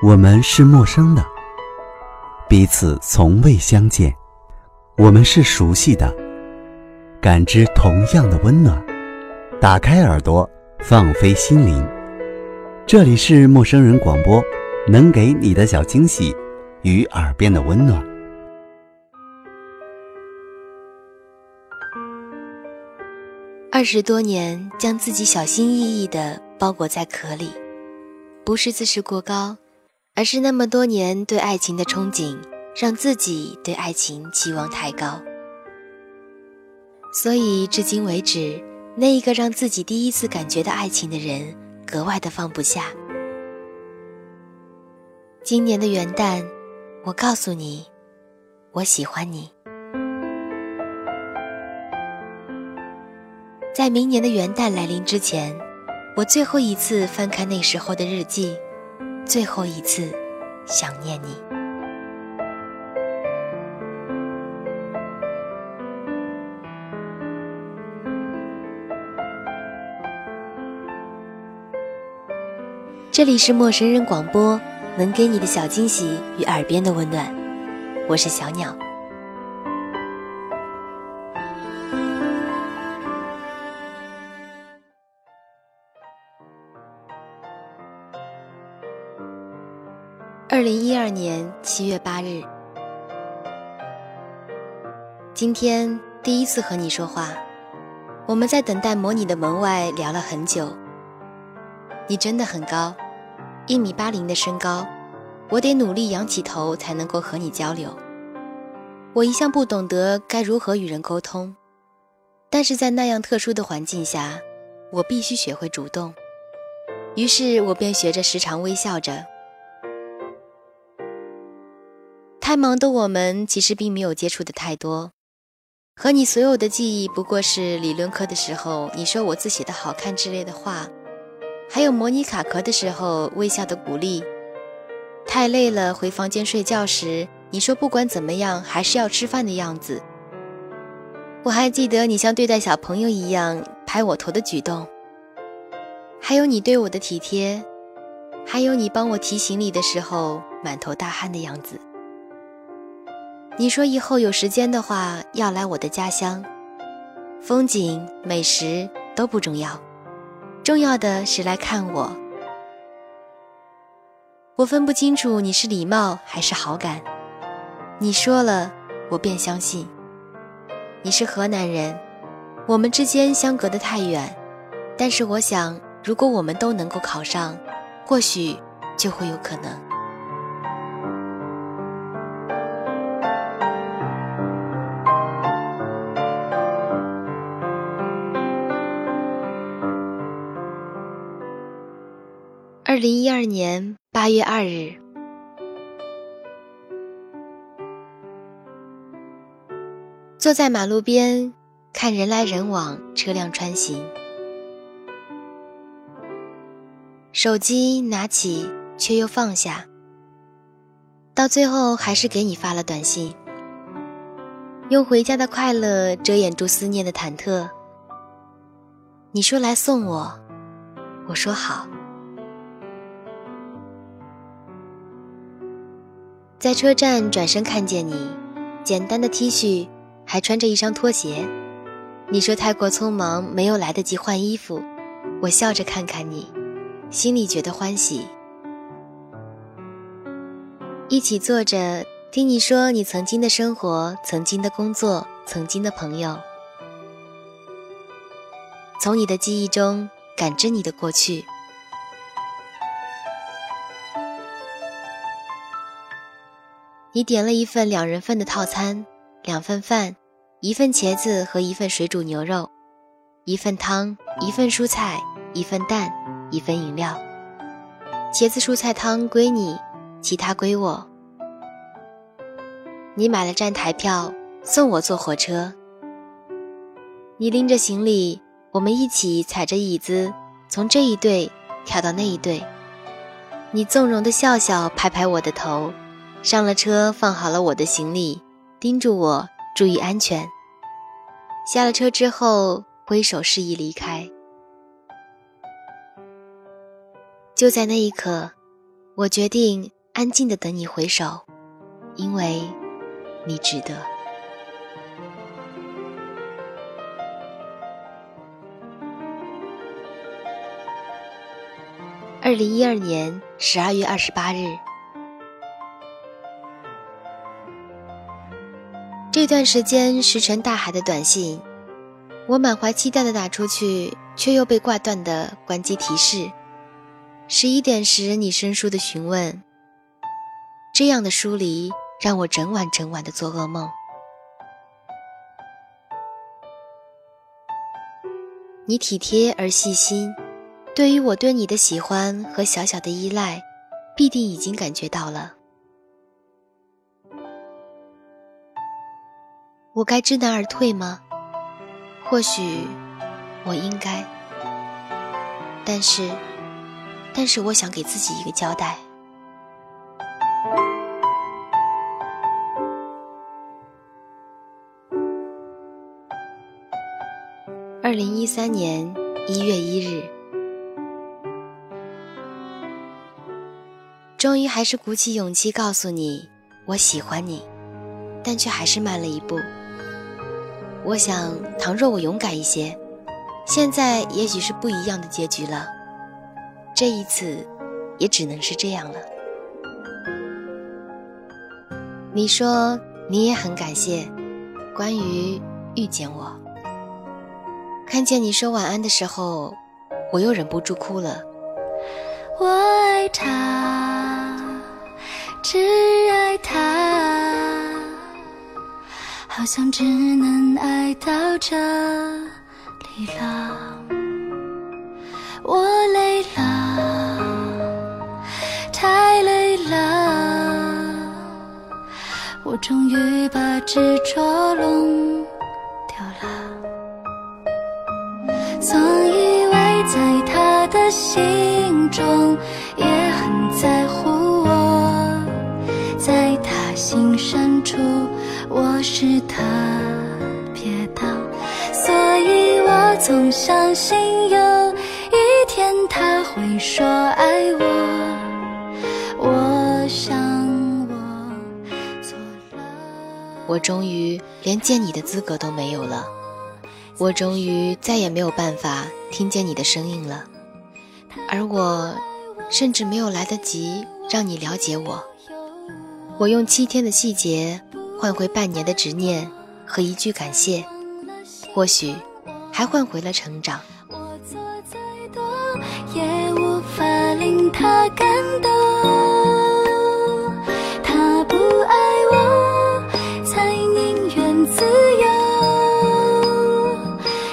我们是陌生的，彼此从未相见；我们是熟悉的，感知同样的温暖。打开耳朵，放飞心灵，这里是陌生人广播，能给你的小惊喜与耳边的温暖。二十多年，将自己小心翼翼的包裹在壳里，不是自视过高。而是那么多年对爱情的憧憬，让自己对爱情期望太高，所以至今为止，那一个让自己第一次感觉到爱情的人，格外的放不下。今年的元旦，我告诉你，我喜欢你。在明年的元旦来临之前，我最后一次翻开那时候的日记。最后一次想念你。这里是陌生人广播，能给你的小惊喜与耳边的温暖。我是小鸟。七月八日，今天第一次和你说话。我们在等待模拟的门外聊了很久。你真的很高，一米八零的身高，我得努力仰起头才能够和你交流。我一向不懂得该如何与人沟通，但是在那样特殊的环境下，我必须学会主动。于是我便学着时常微笑着。太忙的我们其实并没有接触的太多，和你所有的记忆不过是理论课的时候你说我字写的好看之类的话，还有模拟卡壳的时候微笑的鼓励。太累了回房间睡觉时你说不管怎么样还是要吃饭的样子。我还记得你像对待小朋友一样拍我头的举动，还有你对我的体贴，还有你帮我提行李的时候满头大汗的样子。你说以后有时间的话要来我的家乡，风景、美食都不重要，重要的是来看我。我分不清楚你是礼貌还是好感，你说了我便相信。你是河南人，我们之间相隔得太远，但是我想，如果我们都能够考上，或许就会有可能。二零一二年八月二日，坐在马路边看人来人往，车辆穿行，手机拿起却又放下，到最后还是给你发了短信，用回家的快乐遮掩住思念的忐忑。你说来送我，我说好。在车站转身看见你，简单的 T 恤，还穿着一双拖鞋。你说太过匆忙，没有来得及换衣服。我笑着看看你，心里觉得欢喜。一起坐着听你说你曾经的生活、曾经的工作、曾经的朋友，从你的记忆中感知你的过去。你点了一份两人份的套餐，两份饭，一份茄子和一份水煮牛肉，一份汤，一份蔬菜，一份蛋，一份饮料。茄子蔬菜汤归你，其他归我。你买了站台票，送我坐火车。你拎着行李，我们一起踩着椅子，从这一队跳到那一队。你纵容的笑笑，拍拍我的头。上了车，放好了我的行李，叮嘱我注意安全。下了车之后，挥手示意离开。就在那一刻，我决定安静的等你回首，因为你值得。二零一二年十二月二十八日，一段时间石沉大海的短信，我满怀期待的打出去，却又被挂断的关机提示。十一点时，你生疏的询问，这样的疏离让我整晚整晚的做噩梦。你体贴而细心。对于我对你的喜欢和小小的依赖，必定已经感觉到了。我该知难而退吗？或许我应该，但是，但是我想给自己一个交代。二零一三年一月一日。终于还是鼓起勇气告诉你，我喜欢你，但却还是慢了一步。我想，倘若我勇敢一些，现在也许是不一样的结局了。这一次，也只能是这样了。你说你也很感谢，关于遇见我，看见你说晚安的时候，我又忍不住哭了。我爱他，只爱他，好像只能爱到这里了。我累了，太累了，我终于把执着弄掉了。总以为在他的心。中也很在乎我，在他心深处我是特别的，所以我总相信有一天他会说爱我。我想我错了，我终于连见你的资格都没有了，我终于再也没有办法听见你的声音了。而我，甚至没有来得及让你了解我。我用七天的细节换回半年的执念和一句感谢，或许还换回了成长。我做再多也无法令他感动。他不爱我，才宁愿自由。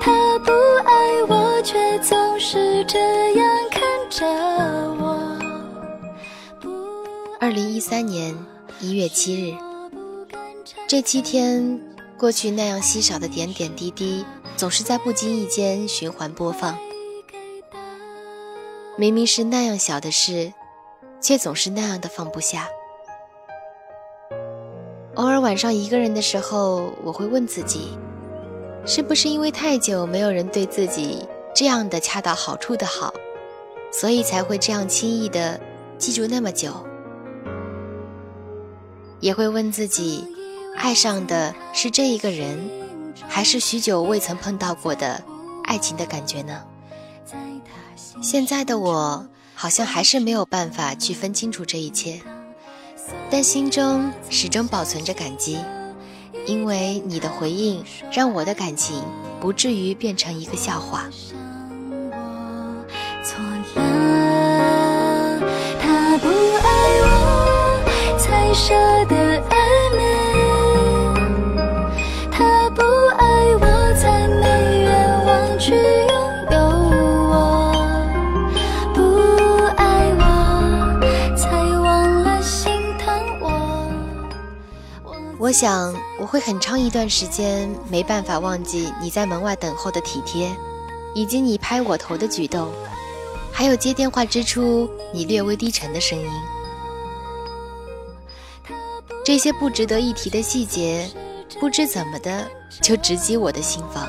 他不爱我，却总是这样看着我。二零一三年一月七日，这七天过去，那样稀少的点点滴滴，总是在不经意间循环播放。明明是那样小的事，却总是那样的放不下。偶尔晚上一个人的时候，我会问自己，是不是因为太久没有人对自己这样的恰到好处的好？所以才会这样轻易的记住那么久，也会问自己，爱上的是这一个人，还是许久未曾碰到过的爱情的感觉呢？现在的我好像还是没有办法去分清楚这一切，但心中始终保存着感激，因为你的回应让我的感情不至于变成一个笑话。错了，他不爱我才舍得爱我想我会很长一段时间没办法忘记你在门外等候的体贴，以及你拍我头的举动，还有接电话之初你略微低沉的声音。这些不值得一提的细节，不知怎么的就直击我的心房，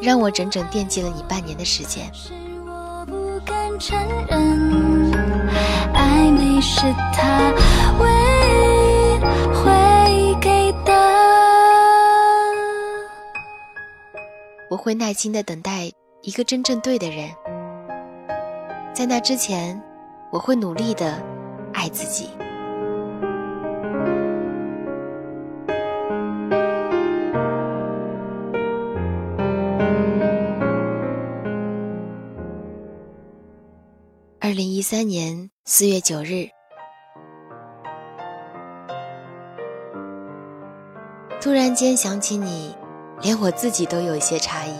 让我整整惦记了你半年的时间。承认你是他我会耐心的等待一个真正对的人，在那之前，我会努力的爱自己。二零一三年四月九日，突然间想起你，连我自己都有一些诧异。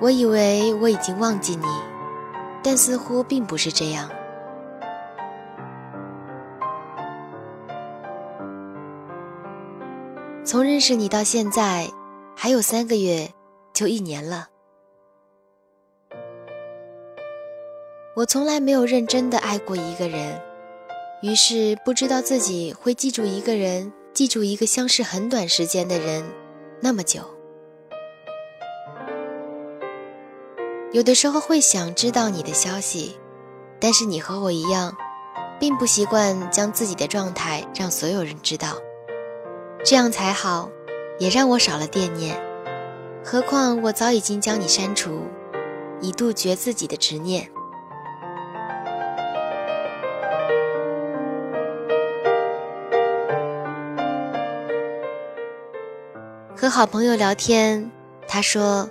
我以为我已经忘记你，但似乎并不是这样。从认识你到现在，还有三个月，就一年了。我从来没有认真的爱过一个人，于是不知道自己会记住一个人，记住一个相识很短时间的人那么久。有的时候会想知道你的消息，但是你和我一样，并不习惯将自己的状态让所有人知道，这样才好，也让我少了惦念。何况我早已经将你删除，以杜绝自己的执念。和好朋友聊天，他说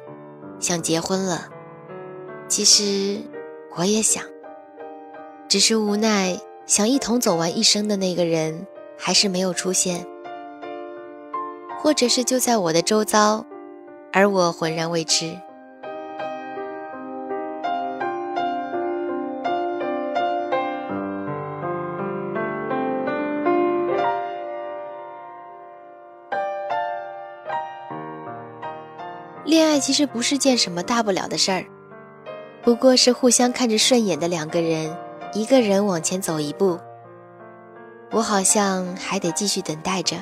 想结婚了。其实我也想，只是无奈想一同走完一生的那个人还是没有出现，或者是就在我的周遭，而我浑然未知。其实不是件什么大不了的事儿，不过是互相看着顺眼的两个人，一个人往前走一步。我好像还得继续等待着。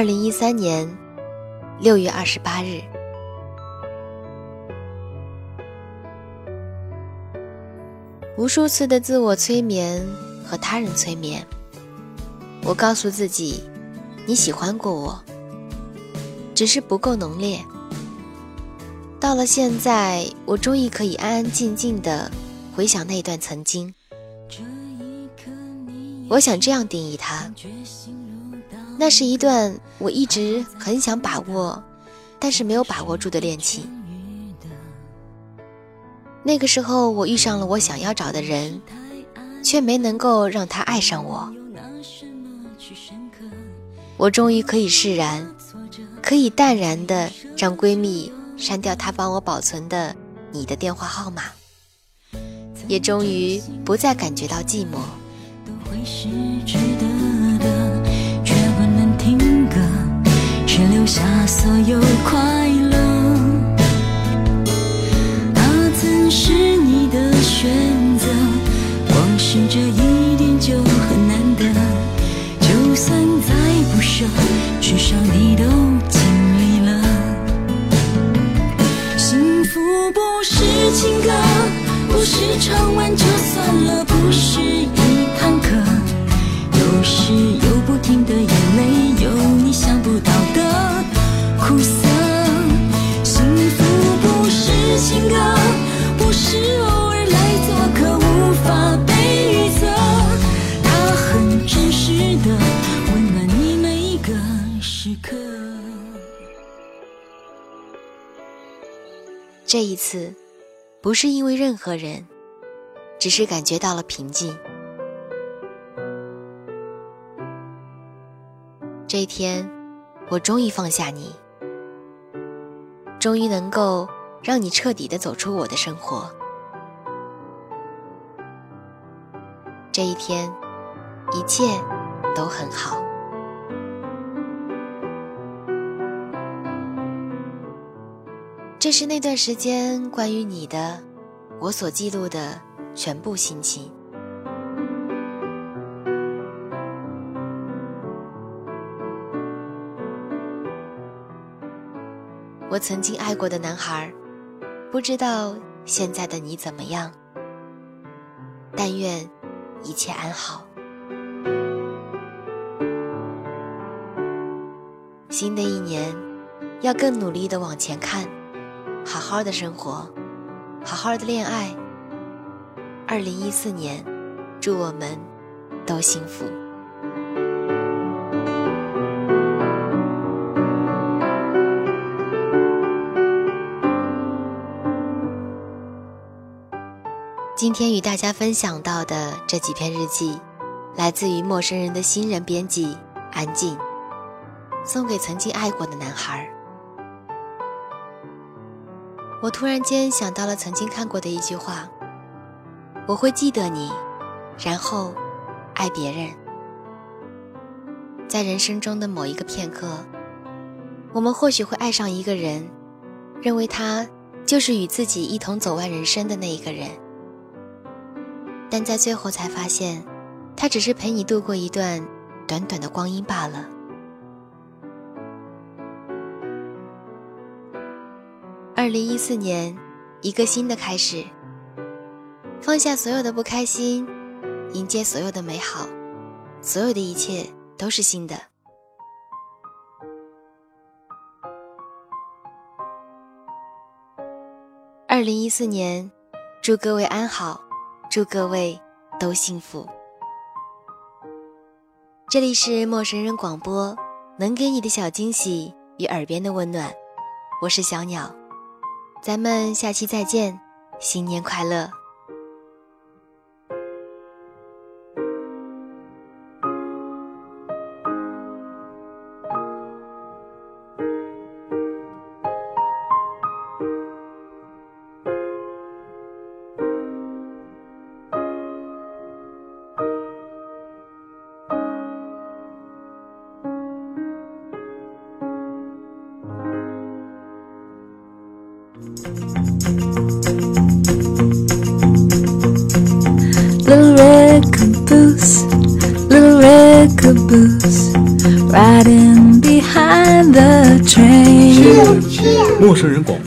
二零一三年六月二十八日，无数次的自我催眠和他人催眠，我告诉自己，你喜欢过我，只是不够浓烈。到了现在，我终于可以安安静静的回想那段曾经。我想这样定义它。那是一段我一直很想把握，但是没有把握住的恋情。那个时候，我遇上了我想要找的人，却没能够让他爱上我。我终于可以释然，可以淡然的让闺蜜删掉她帮我保存的你的电话号码，也终于不再感觉到寂寞。这一次，不是因为任何人，只是感觉到了平静。这一天，我终于放下你。终于能够让你彻底的走出我的生活。这一天，一切都很好。这是那段时间关于你的，我所记录的全部心情。我曾经爱过的男孩，不知道现在的你怎么样。但愿一切安好。新的一年，要更努力的往前看，好好的生活，好好的恋爱。二零一四年，祝我们都幸福。今天与大家分享到的这几篇日记，来自于陌生人的新人编辑安静，送给曾经爱过的男孩。我突然间想到了曾经看过的一句话：“我会记得你，然后爱别人。”在人生中的某一个片刻，我们或许会爱上一个人，认为他就是与自己一同走完人生的那一个人。但在最后才发现，他只是陪你度过一段短短的光阴罢了。二零一四年，一个新的开始。放下所有的不开心，迎接所有的美好，所有的一切都是新的。二零一四年，祝各位安好。祝各位都幸福。这里是陌生人广播，能给你的小惊喜与耳边的温暖。我是小鸟，咱们下期再见，新年快乐。